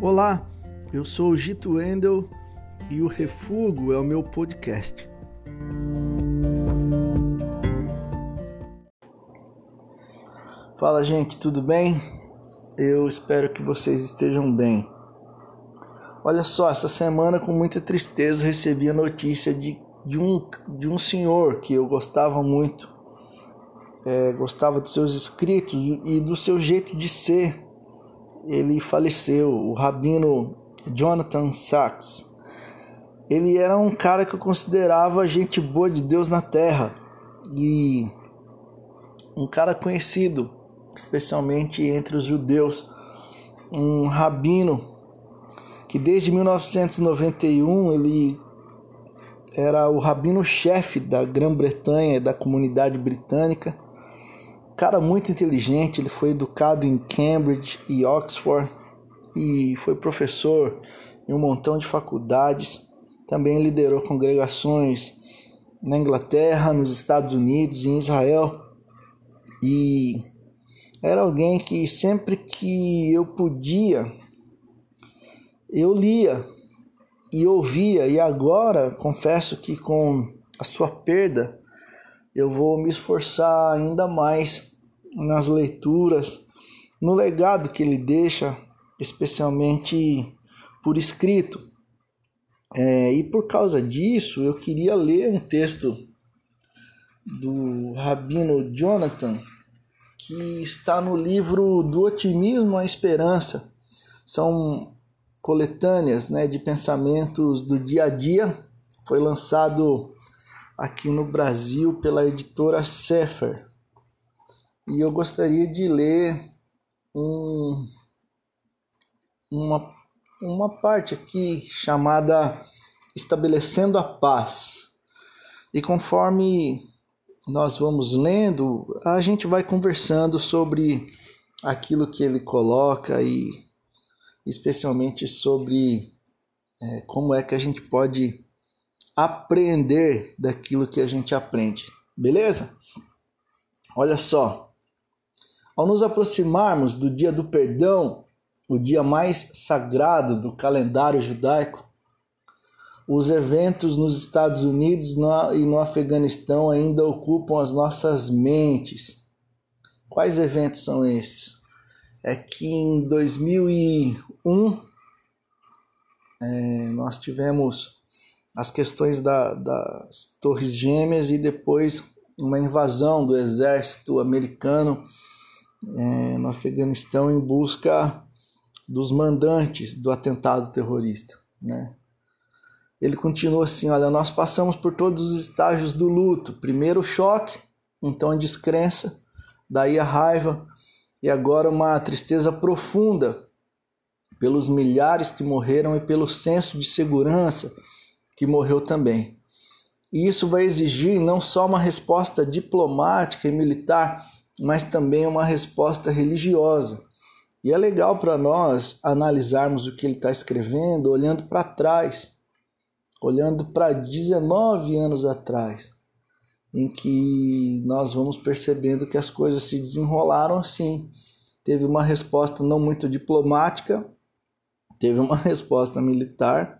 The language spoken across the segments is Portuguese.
Olá, eu sou o Gito Wendel e o Refugo é o meu podcast. Fala gente, tudo bem? Eu espero que vocês estejam bem. Olha só, essa semana com muita tristeza recebi a notícia de, de, um, de um senhor que eu gostava muito, é, gostava dos seus escritos e do seu jeito de ser ele faleceu, o rabino Jonathan Sachs. Ele era um cara que eu considerava gente boa de Deus na terra e um cara conhecido, especialmente entre os judeus, um rabino que desde 1991 ele era o rabino-chefe da Grã-Bretanha e da comunidade britânica cara muito inteligente, ele foi educado em Cambridge e Oxford e foi professor em um montão de faculdades. Também liderou congregações na Inglaterra, nos Estados Unidos em Israel. E era alguém que sempre que eu podia, eu lia e ouvia, e agora confesso que com a sua perda eu vou me esforçar ainda mais nas leituras, no legado que ele deixa, especialmente por escrito. É, e por causa disso, eu queria ler um texto do Rabino Jonathan, que está no livro Do Otimismo à Esperança. São coletâneas né, de pensamentos do dia a dia. Foi lançado aqui no Brasil pela editora Sefer. E eu gostaria de ler um, uma, uma parte aqui chamada Estabelecendo a Paz. E conforme nós vamos lendo, a gente vai conversando sobre aquilo que ele coloca e especialmente sobre é, como é que a gente pode aprender daquilo que a gente aprende. Beleza? Olha só. Ao nos aproximarmos do dia do perdão, o dia mais sagrado do calendário judaico, os eventos nos Estados Unidos e no Afeganistão ainda ocupam as nossas mentes. Quais eventos são esses? É que em 2001 é, nós tivemos as questões da, das Torres Gêmeas e depois uma invasão do exército americano é, no Afeganistão em busca dos mandantes do atentado terrorista. Né? Ele continua assim: olha, nós passamos por todos os estágios do luto. Primeiro o choque, então a descrença, daí a raiva e agora uma tristeza profunda pelos milhares que morreram e pelo senso de segurança que morreu também. E isso vai exigir não só uma resposta diplomática e militar, mas também uma resposta religiosa. E é legal para nós analisarmos o que ele está escrevendo olhando para trás, olhando para 19 anos atrás, em que nós vamos percebendo que as coisas se desenrolaram assim. Teve uma resposta não muito diplomática, teve uma resposta militar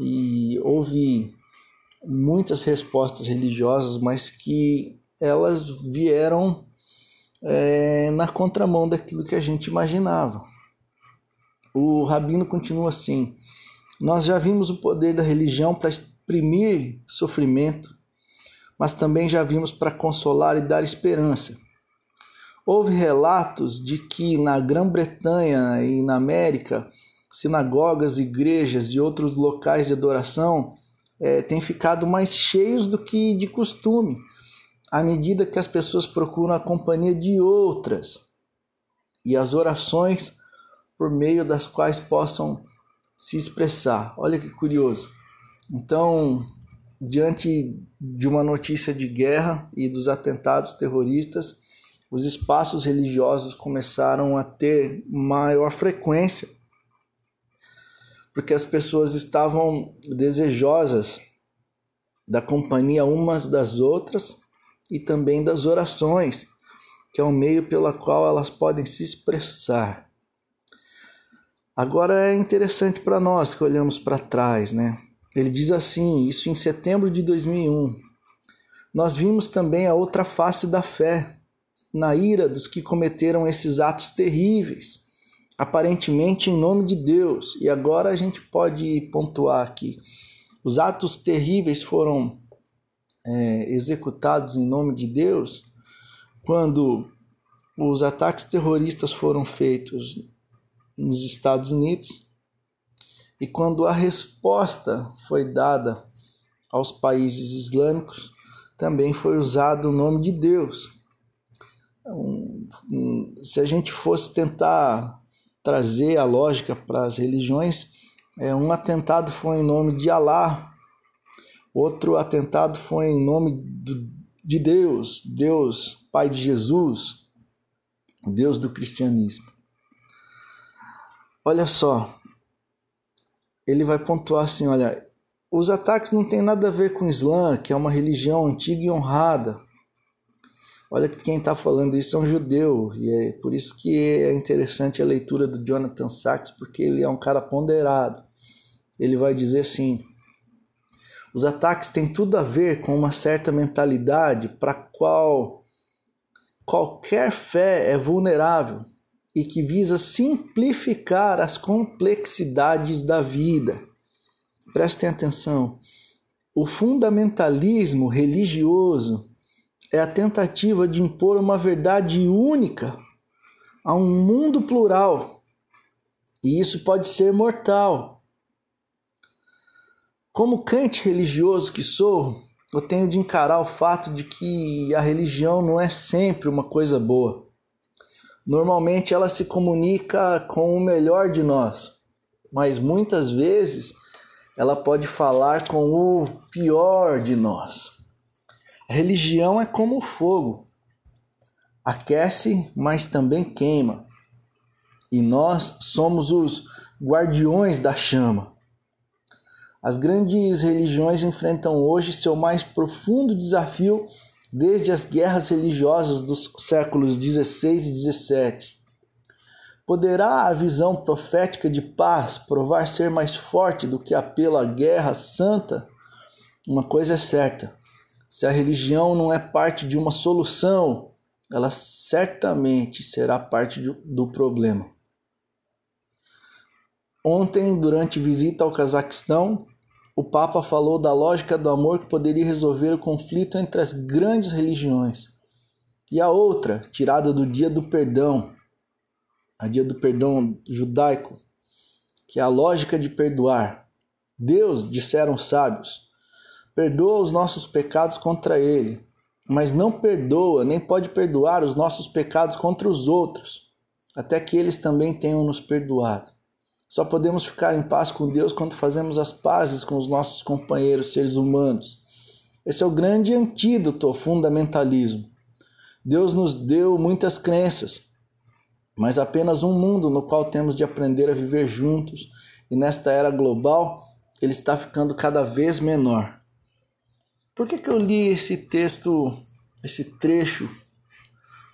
e houve muitas respostas religiosas, mas que elas vieram é, na contramão daquilo que a gente imaginava. O rabino continua assim: Nós já vimos o poder da religião para exprimir sofrimento, mas também já vimos para consolar e dar esperança. Houve relatos de que na Grã-Bretanha e na América sinagogas, igrejas e outros locais de adoração é, têm ficado mais cheios do que de costume, à medida que as pessoas procuram a companhia de outras e as orações por meio das quais possam se expressar. Olha que curioso. Então, diante de uma notícia de guerra e dos atentados terroristas, os espaços religiosos começaram a ter maior frequência porque as pessoas estavam desejosas da companhia umas das outras e também das orações, que é o meio pela qual elas podem se expressar. Agora é interessante para nós que olhamos para trás, né? Ele diz assim, isso em setembro de 2001. Nós vimos também a outra face da fé, na ira dos que cometeram esses atos terríveis, aparentemente em nome de Deus. E agora a gente pode pontuar aqui: os atos terríveis foram é, executados em nome de Deus quando os ataques terroristas foram feitos nos Estados Unidos e quando a resposta foi dada aos países islâmicos, também foi usado o nome de Deus. Então, se a gente fosse tentar trazer a lógica para as religiões, é, um atentado foi em nome de Alá, outro atentado foi em nome do, de Deus, Deus, Pai de Jesus, Deus do cristianismo. Olha só, ele vai pontuar assim: olha, os ataques não têm nada a ver com o Islã, que é uma religião antiga e honrada. Olha que quem está falando isso é um judeu, e é por isso que é interessante a leitura do Jonathan Sachs, porque ele é um cara ponderado. Ele vai dizer assim: os ataques têm tudo a ver com uma certa mentalidade para qual qualquer fé é vulnerável e que visa simplificar as complexidades da vida. Prestem atenção. O fundamentalismo religioso é a tentativa de impor uma verdade única a um mundo plural. E isso pode ser mortal. Como crente religioso que sou, eu tenho de encarar o fato de que a religião não é sempre uma coisa boa. Normalmente ela se comunica com o melhor de nós, mas muitas vezes ela pode falar com o pior de nós. A religião é como o fogo, aquece, mas também queima. E nós somos os guardiões da chama. As grandes religiões enfrentam hoje seu mais profundo desafio desde as guerras religiosas dos séculos 16 e 17. Poderá a visão profética de paz provar ser mais forte do que apelo à guerra santa? Uma coisa é certa: se a religião não é parte de uma solução, ela certamente será parte do problema. Ontem, durante visita ao Cazaquistão, o Papa falou da lógica do amor que poderia resolver o conflito entre as grandes religiões. E a outra, tirada do dia do perdão, a dia do perdão judaico, que é a lógica de perdoar. Deus, disseram os sábios, perdoa os nossos pecados contra ele, mas não perdoa nem pode perdoar os nossos pecados contra os outros, até que eles também tenham nos perdoado. Só podemos ficar em paz com Deus quando fazemos as pazes com os nossos companheiros seres humanos. Esse é o grande antídoto ao fundamentalismo. Deus nos deu muitas crenças, mas apenas um mundo no qual temos de aprender a viver juntos, e nesta era global, ele está ficando cada vez menor. Por que, que eu li esse texto, esse trecho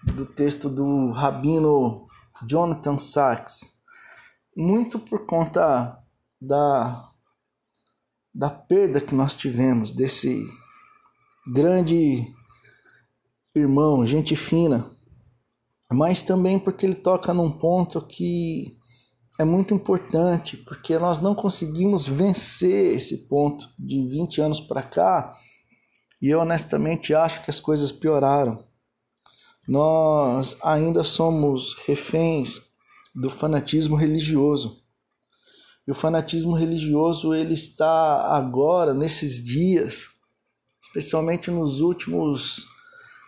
do texto do rabino Jonathan Sachs? muito por conta da, da perda que nós tivemos desse grande irmão, gente fina, mas também porque ele toca num ponto que é muito importante, porque nós não conseguimos vencer esse ponto de 20 anos para cá, e eu honestamente acho que as coisas pioraram. Nós ainda somos reféns do fanatismo religioso. E o fanatismo religioso ele está agora, nesses dias, especialmente nos últimos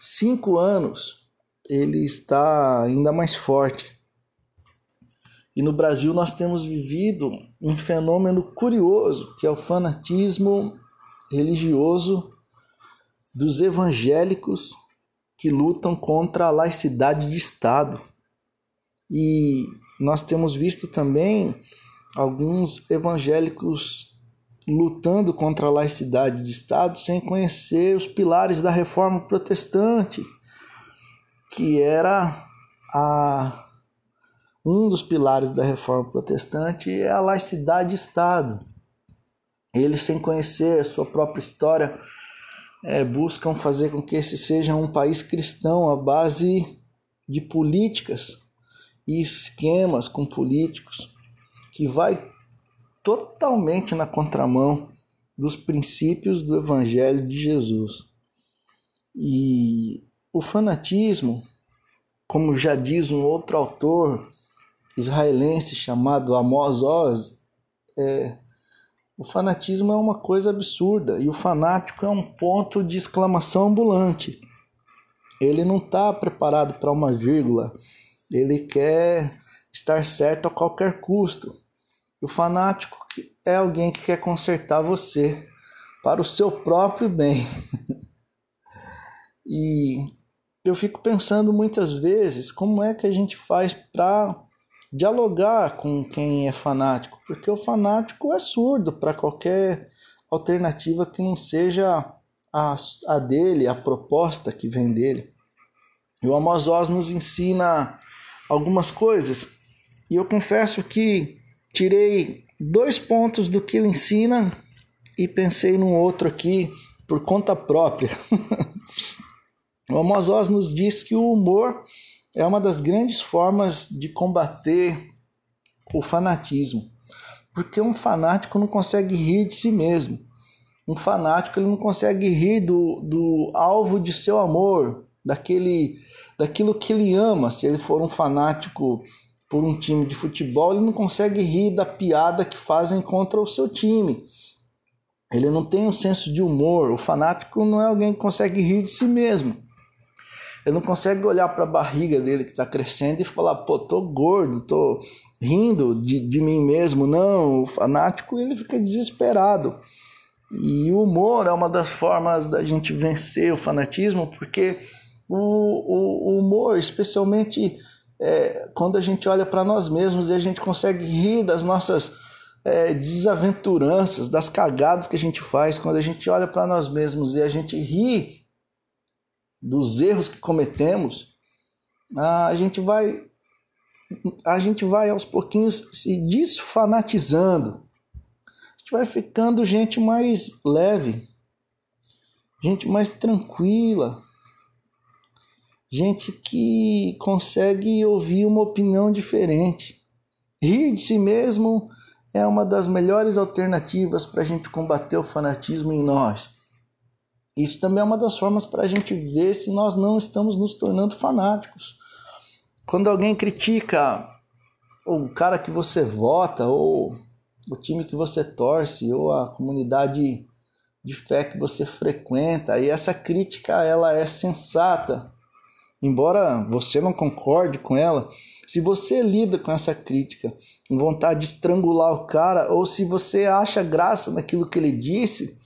cinco anos, ele está ainda mais forte. E no Brasil nós temos vivido um fenômeno curioso, que é o fanatismo religioso dos evangélicos que lutam contra a laicidade de Estado. E nós temos visto também alguns evangélicos lutando contra a laicidade de Estado sem conhecer os pilares da reforma protestante, que era a, um dos pilares da reforma protestante é a laicidade-Estado. Eles, sem conhecer a sua própria história, é, buscam fazer com que esse seja um país cristão à base de políticas e esquemas com políticos que vai totalmente na contramão dos princípios do Evangelho de Jesus. E o fanatismo, como já diz um outro autor israelense chamado Amos Oz, é, o fanatismo é uma coisa absurda e o fanático é um ponto de exclamação ambulante. Ele não está preparado para uma vírgula, ele quer estar certo a qualquer custo. O fanático é alguém que quer consertar você para o seu próprio bem. e eu fico pensando muitas vezes como é que a gente faz para dialogar com quem é fanático, porque o fanático é surdo para qualquer alternativa que não seja a, a dele, a proposta que vem dele. E o Amos Oz nos ensina algumas coisas, e eu confesso que tirei dois pontos do que ele ensina e pensei num outro aqui por conta própria. o Amos Oz nos diz que o humor é uma das grandes formas de combater o fanatismo. Porque um fanático não consegue rir de si mesmo. Um fanático ele não consegue rir do, do alvo de seu amor, daquele, daquilo que ele ama. Se ele for um fanático por um time de futebol, ele não consegue rir da piada que fazem contra o seu time. Ele não tem um senso de humor. O fanático não é alguém que consegue rir de si mesmo. Ele não consegue olhar para a barriga dele que está crescendo e falar, pô, tô gordo, tô rindo de, de mim mesmo. Não, o fanático ele fica desesperado. E o humor é uma das formas da gente vencer o fanatismo, porque o, o, o humor, especialmente é, quando a gente olha para nós mesmos e a gente consegue rir das nossas é, desaventuranças, das cagadas que a gente faz, quando a gente olha para nós mesmos e a gente ri dos erros que cometemos, a gente vai a gente vai aos pouquinhos se desfanatizando. A gente vai ficando gente mais leve, gente mais tranquila, gente que consegue ouvir uma opinião diferente. Rir de si mesmo é uma das melhores alternativas para a gente combater o fanatismo em nós. Isso também é uma das formas para a gente ver se nós não estamos nos tornando fanáticos. Quando alguém critica o cara que você vota, ou o time que você torce, ou a comunidade de fé que você frequenta, e essa crítica ela é sensata, embora você não concorde com ela, se você lida com essa crítica com vontade de estrangular o cara, ou se você acha graça naquilo que ele disse,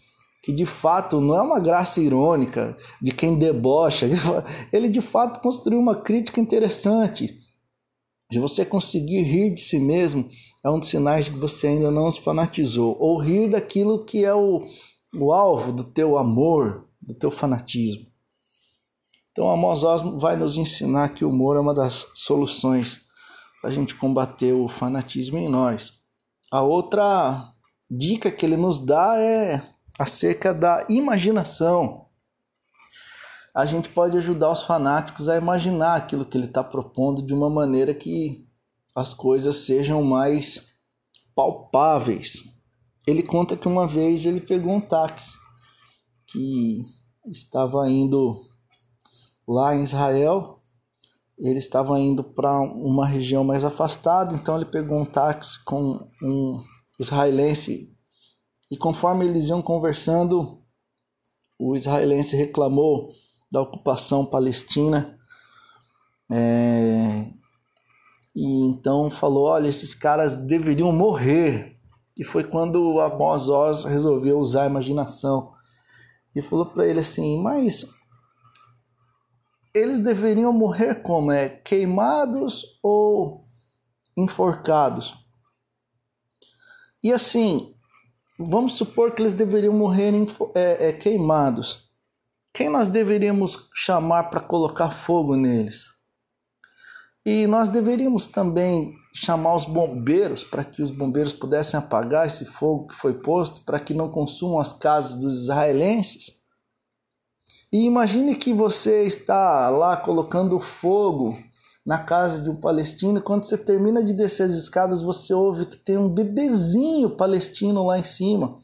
que de fato não é uma graça irônica de quem debocha, ele de fato construiu uma crítica interessante. De você conseguir rir de si mesmo é um dos sinais de que você ainda não se fanatizou, ou rir daquilo que é o, o alvo do teu amor, do teu fanatismo. Então, Amos Oz vai nos ensinar que o humor é uma das soluções para a gente combater o fanatismo em nós. A outra dica que ele nos dá é acerca da imaginação. A gente pode ajudar os fanáticos a imaginar aquilo que ele está propondo de uma maneira que as coisas sejam mais palpáveis. Ele conta que uma vez ele pegou um táxi que estava indo lá em Israel. Ele estava indo para uma região mais afastada, então ele pegou um táxi com um israelense e conforme eles iam conversando, o israelense reclamou da ocupação palestina. É, e então falou: olha, esses caras deveriam morrer. E foi quando Amos Oz resolveu usar a imaginação. E falou para ele assim: mas eles deveriam morrer como? É queimados ou enforcados? E assim, Vamos supor que eles deveriam morrer é, é, queimados. Quem nós deveríamos chamar para colocar fogo neles? E nós deveríamos também chamar os bombeiros para que os bombeiros pudessem apagar esse fogo que foi posto, para que não consumam as casas dos israelenses. E imagine que você está lá colocando fogo na casa de um palestino, quando você termina de descer as escadas, você ouve que tem um bebezinho palestino lá em cima.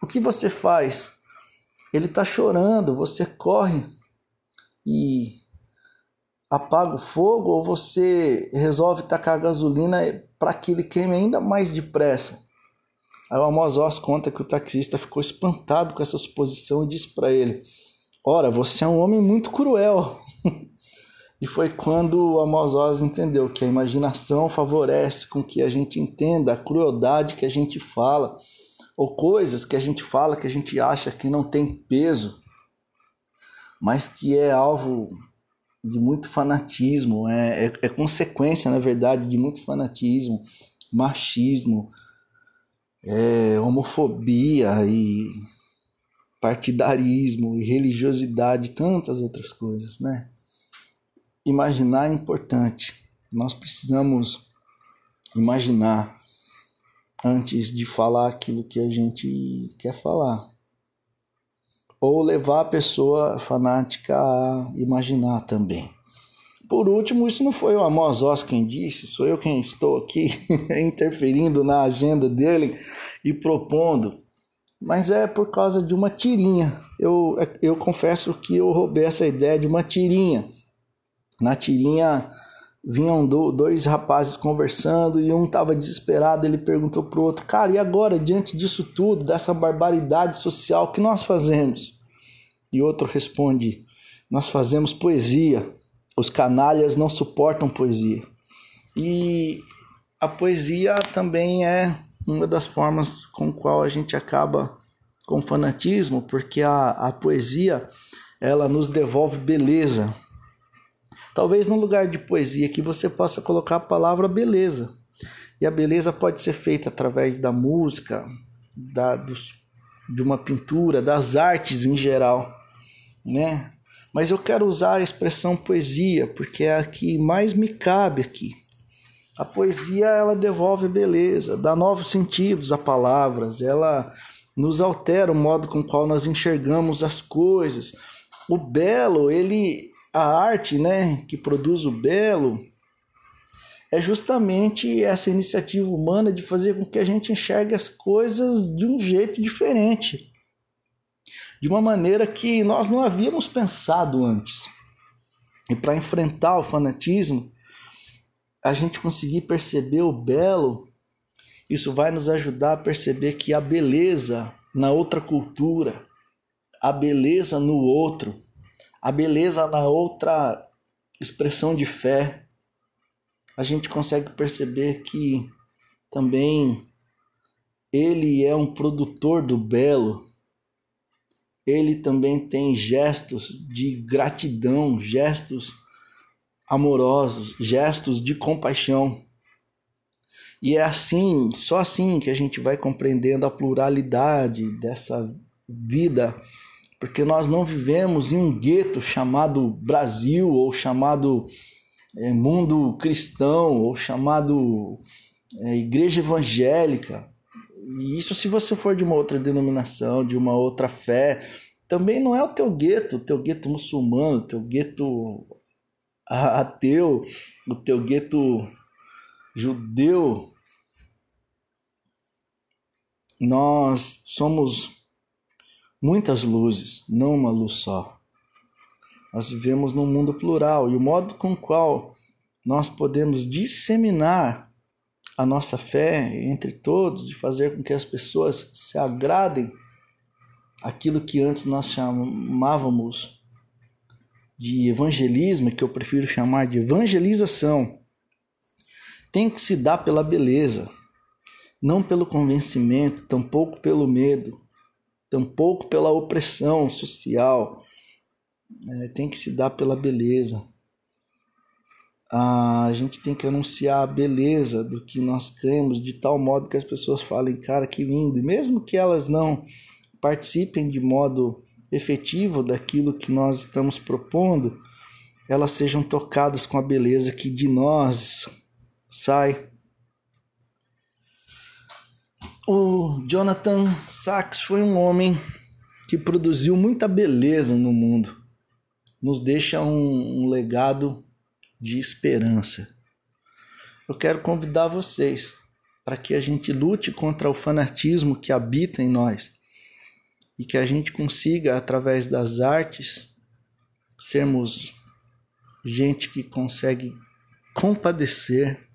O que você faz? Ele está chorando, você corre e apaga o fogo ou você resolve tacar gasolina para que ele queime ainda mais depressa. Aí o Amos Oz conta que o taxista ficou espantado com essa suposição e disse para ele: Ora, você é um homem muito cruel. e foi quando Amos Oz entendeu que a imaginação favorece com que a gente entenda a crueldade que a gente fala, ou coisas que a gente fala que a gente acha que não tem peso, mas que é alvo de muito fanatismo, é, é, é consequência, na verdade, de muito fanatismo, machismo, é, homofobia e partidarismo e religiosidade, tantas outras coisas, né? Imaginar é importante. Nós precisamos imaginar antes de falar aquilo que a gente quer falar ou levar a pessoa fanática a imaginar também. Por último, isso não foi o Amos Oz quem disse, sou eu quem estou aqui interferindo na agenda dele e propondo, mas é por causa de uma tirinha. Eu, eu confesso que eu roubei essa ideia de uma tirinha. Na tirinha vinham dois rapazes conversando e um estava desesperado. Ele perguntou para o outro: Cara, e agora, diante disso tudo, dessa barbaridade social, o que nós fazemos? E outro responde: Nós fazemos poesia. Os canalhas não suportam poesia. E a poesia também é uma das formas com qual a gente acaba com fanatismo, porque a, a poesia ela nos devolve beleza, Talvez no lugar de poesia que você possa colocar a palavra beleza. E a beleza pode ser feita através da música, da, dos, de uma pintura, das artes em geral, né? Mas eu quero usar a expressão poesia porque é a que mais me cabe aqui. A poesia ela devolve beleza, dá novos sentidos a palavras, ela nos altera o modo com qual nós enxergamos as coisas. O belo, ele a arte, né, que produz o belo, é justamente essa iniciativa humana de fazer com que a gente enxergue as coisas de um jeito diferente, de uma maneira que nós não havíamos pensado antes. E para enfrentar o fanatismo, a gente conseguir perceber o belo, isso vai nos ajudar a perceber que a beleza na outra cultura, a beleza no outro, a beleza na outra expressão de fé, a gente consegue perceber que também ele é um produtor do belo. Ele também tem gestos de gratidão, gestos amorosos, gestos de compaixão. E é assim, só assim que a gente vai compreendendo a pluralidade dessa vida porque nós não vivemos em um gueto chamado Brasil ou chamado é, mundo cristão ou chamado é, igreja evangélica. E isso se você for de uma outra denominação, de uma outra fé, também não é o teu gueto, o teu gueto muçulmano, o teu gueto ateu, o teu gueto judeu. Nós somos muitas luzes, não uma luz só. Nós vivemos num mundo plural e o modo com o qual nós podemos disseminar a nossa fé entre todos e fazer com que as pessoas se agradem aquilo que antes nós chamávamos de evangelismo, que eu prefiro chamar de evangelização, tem que se dar pela beleza, não pelo convencimento, tampouco pelo medo, tampouco pela opressão social. É, tem que se dar pela beleza. A gente tem que anunciar a beleza do que nós cremos de tal modo que as pessoas falem, cara, que lindo. E mesmo que elas não participem de modo efetivo daquilo que nós estamos propondo, elas sejam tocadas com a beleza que de nós sai. O Jonathan Sachs foi um homem que produziu muita beleza no mundo, nos deixa um, um legado de esperança. Eu quero convidar vocês para que a gente lute contra o fanatismo que habita em nós e que a gente consiga, através das artes, sermos gente que consegue compadecer.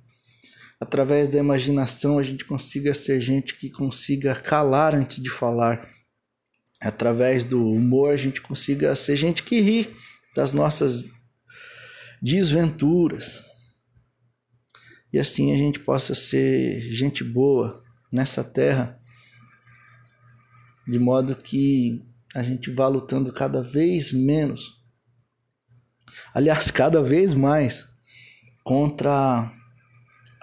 Através da imaginação, a gente consiga ser gente que consiga calar antes de falar. Através do humor, a gente consiga ser gente que ri das nossas desventuras. E assim a gente possa ser gente boa nessa terra, de modo que a gente vá lutando cada vez menos aliás, cada vez mais contra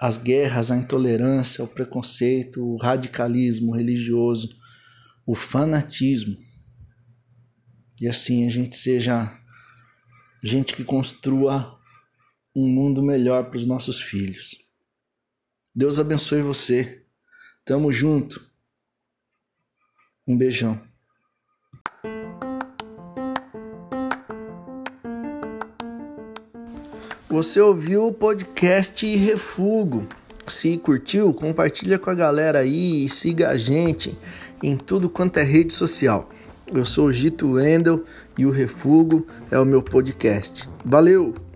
as guerras, a intolerância, o preconceito, o radicalismo religioso, o fanatismo. E assim a gente seja gente que construa um mundo melhor para os nossos filhos. Deus abençoe você. Tamo junto. Um beijão. Você ouviu o podcast Refugo. Se curtiu, compartilha com a galera aí e siga a gente em tudo quanto é rede social. Eu sou o Gito Wendel e o Refugo é o meu podcast. Valeu!